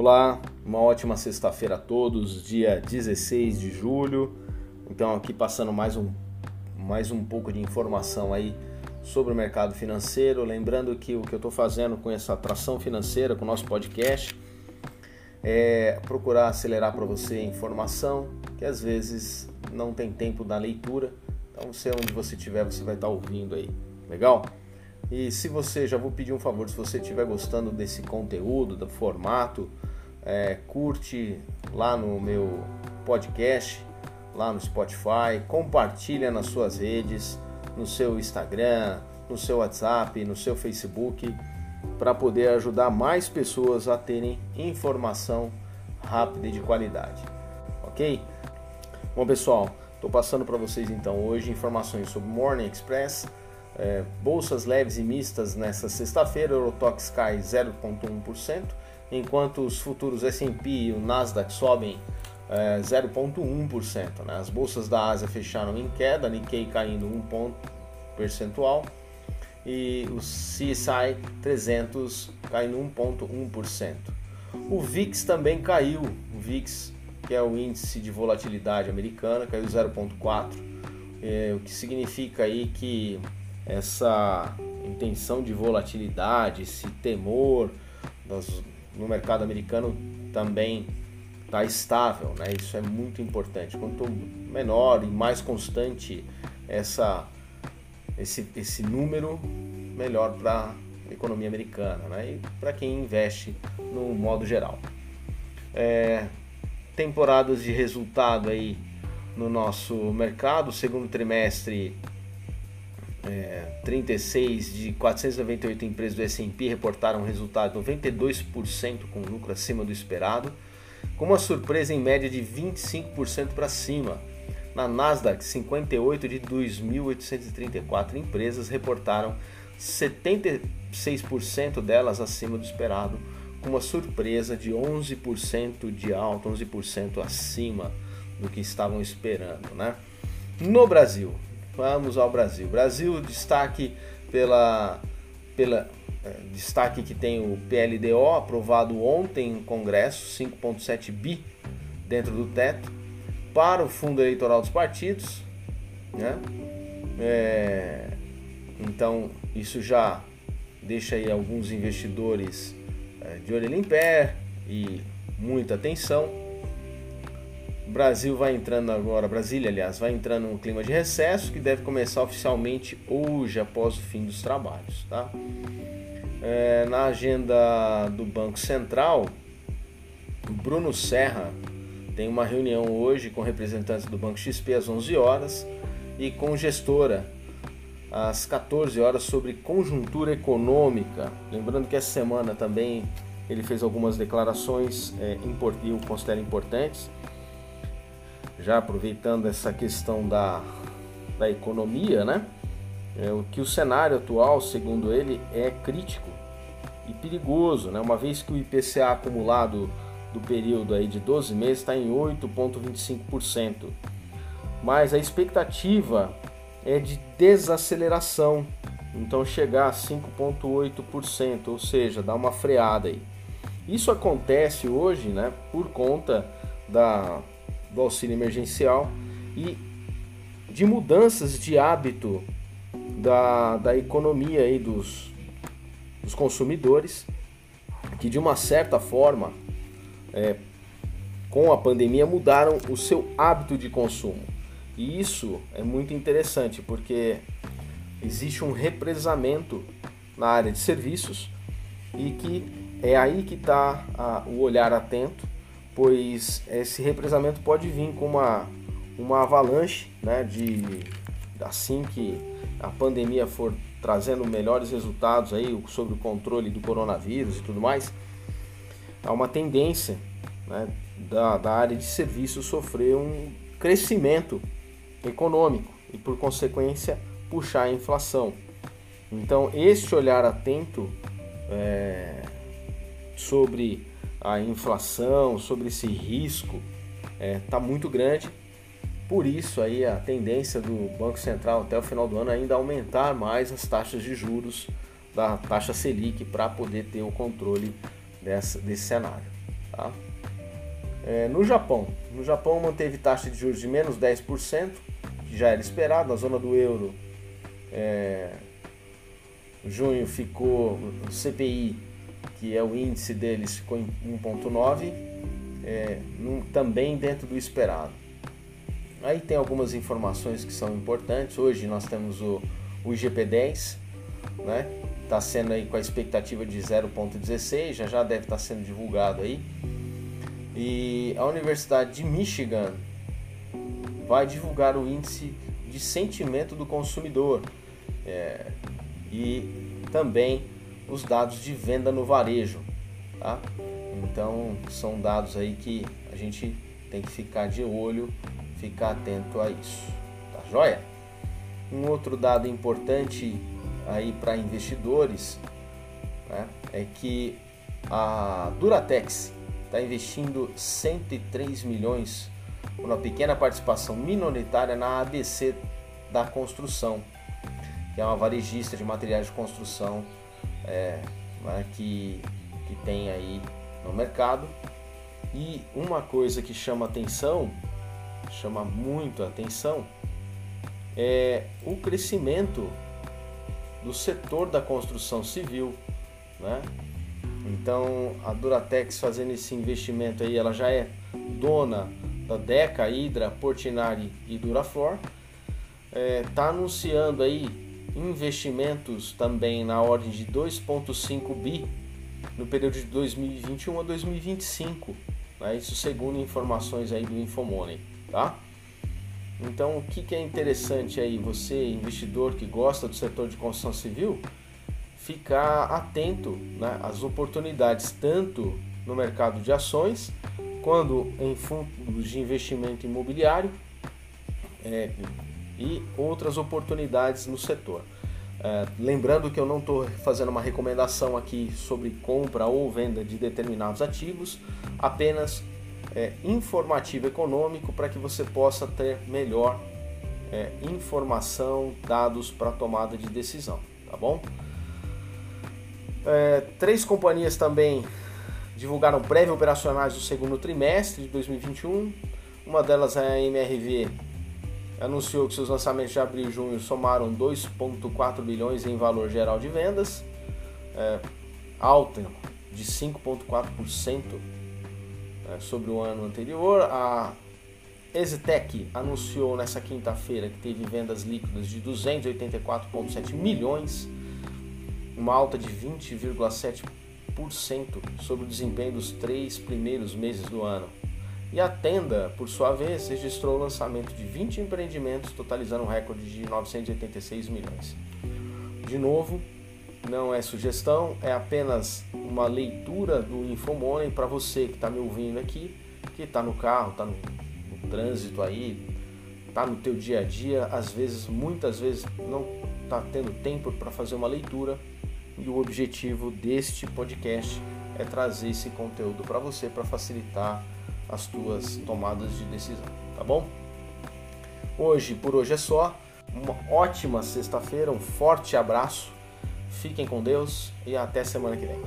Olá, uma ótima sexta-feira a todos, dia 16 de julho. Então aqui passando mais um mais um pouco de informação aí sobre o mercado financeiro, lembrando que o que eu estou fazendo com essa atração financeira, com o nosso podcast, é procurar acelerar para você informação que às vezes não tem tempo da leitura. Então, você onde você estiver, você vai estar tá ouvindo aí. Legal? E se você, já vou pedir um favor, se você estiver gostando desse conteúdo, do formato, é, curte lá no meu podcast, lá no Spotify, compartilha nas suas redes, no seu Instagram, no seu WhatsApp, no seu Facebook, para poder ajudar mais pessoas a terem informação rápida e de qualidade. Ok? Bom pessoal, estou passando para vocês então hoje informações sobre Morning Express, é, bolsas leves e mistas nessa sexta-feira, Eurotox cai 0,1%, enquanto os futuros S&P e o Nasdaq sobem é, 0,1%. Né? As bolsas da Ásia fecharam em queda, Nikkei caindo 1 ponto percentual e o CSI 300 caindo 1,1%. O VIX também caiu, o VIX que é o índice de volatilidade americana, caiu 0,4%, é, o que significa aí que essa intenção de volatilidade, esse temor no mercado americano também está estável, né? Isso é muito importante. Quanto menor e mais constante essa, esse, esse número, melhor para a economia americana, né? E para quem investe no modo geral. É, temporadas de resultado aí no nosso mercado, segundo trimestre é, 36 de 498 empresas do S&P reportaram resultado de 92% com lucro acima do esperado, com uma surpresa em média de 25% para cima. Na Nasdaq, 58 de 2.834 empresas reportaram 76% delas acima do esperado, com uma surpresa de 11% de alta, 11% acima do que estavam esperando, né? No Brasil, Vamos ao Brasil. Brasil, destaque pela, pela é, destaque que tem o PLDO aprovado ontem no Congresso, 5,7 bi dentro do teto, para o fundo eleitoral dos partidos. Né? É, então, isso já deixa aí alguns investidores é, de orelha em pé e muita atenção. Brasil vai entrando agora, Brasília, aliás, vai entrando num clima de recesso que deve começar oficialmente hoje, após o fim dos trabalhos. Tá? É, na agenda do Banco Central, Bruno Serra tem uma reunião hoje com representantes do Banco XP às 11 horas e com gestora às 14 horas sobre conjuntura econômica. Lembrando que essa semana também ele fez algumas declarações é, eu considero importantes já aproveitando essa questão da, da economia, né? É, o que o cenário atual, segundo ele, é crítico e perigoso, né? Uma vez que o IPCA acumulado do período aí de 12 meses está em 8,25%. Mas a expectativa é de desaceleração, então chegar a 5,8%, ou seja, dar uma freada aí. Isso acontece hoje, né, por conta da do auxílio emergencial e de mudanças de hábito da, da economia aí dos, dos consumidores, que de uma certa forma, é, com a pandemia, mudaram o seu hábito de consumo. E isso é muito interessante porque existe um represamento na área de serviços e que é aí que está o olhar atento pois esse represamento pode vir com uma, uma avalanche, né, de assim que a pandemia for trazendo melhores resultados aí sobre o controle do coronavírus e tudo mais, há uma tendência né, da, da área de serviços sofrer um crescimento econômico e por consequência puxar a inflação. Então este olhar atento é, sobre a inflação, sobre esse risco está é, tá muito grande. Por isso aí a tendência do Banco Central até o final do ano ainda aumentar mais as taxas de juros da taxa Selic para poder ter o controle dessa, desse cenário. Tá? É, no Japão, no Japão manteve taxa de juros de menos 10%, que já era esperado, na zona do euro, é, junho ficou, CPI, que é o índice deles, ficou em 1,9%, é, também dentro do esperado. Aí tem algumas informações que são importantes. Hoje nós temos o, o IGP-10, né? Está sendo aí com a expectativa de 0,16, já já deve estar tá sendo divulgado aí. E a Universidade de Michigan vai divulgar o índice de sentimento do consumidor é, e também os dados de venda no varejo. Tá? Então são dados aí que a gente tem que ficar de olho, ficar atento a isso. Tá joia? Um outro dado importante aí para investidores né, é que a Duratex está investindo 103 milhões uma pequena participação minoritária na ABC da construção, que é uma varejista de materiais de construção é, né, que, que tem aí no mercado. E uma coisa que chama atenção, chama muito atenção, é o crescimento do setor da construção civil, né? Então a Duratex fazendo esse investimento aí, ela já é dona da Deca, Hydra, Portinari e Duraflor, está é, tá anunciando aí investimentos também na ordem de 2,5 bi no período de 2021 a 2025, né? isso segundo informações aí do Infomoney, tá? Então, o que, que é interessante aí, você investidor que gosta do setor de construção civil, ficar atento né, às oportunidades tanto no mercado de ações quando em fundos de investimento imobiliário é, e outras oportunidades no setor. É, lembrando que eu não estou fazendo uma recomendação aqui sobre compra ou venda de determinados ativos, apenas é, informativo econômico para que você possa ter melhor é, informação, dados para tomada de decisão, tá bom? É, três companhias também divulgaram prévio operacionais do segundo trimestre de 2021. Uma delas é a MRV, anunciou que seus lançamentos de abril e junho somaram 2,4 bilhões em valor geral de vendas, é, alta de 5,4% é, sobre o ano anterior. A Exitec anunciou nessa quinta-feira que teve vendas líquidas de 284,7 milhões, uma alta de 20,7% sobre o desempenho dos três primeiros meses do ano. E a Tenda, por sua vez, registrou o lançamento de 20 empreendimentos, totalizando um recorde de 986 milhões. De novo, não é sugestão, é apenas uma leitura do Infomoney para você que está me ouvindo aqui, que está no carro, está no, no, trânsito aí, está no teu dia a dia, às vezes, muitas vezes não está tendo tempo para fazer uma leitura e o objetivo deste podcast é trazer esse conteúdo para você para facilitar as tuas tomadas de decisão, tá bom? Hoje, por hoje é só. Uma ótima sexta-feira, um forte abraço Fiquem com Deus e até semana que vem.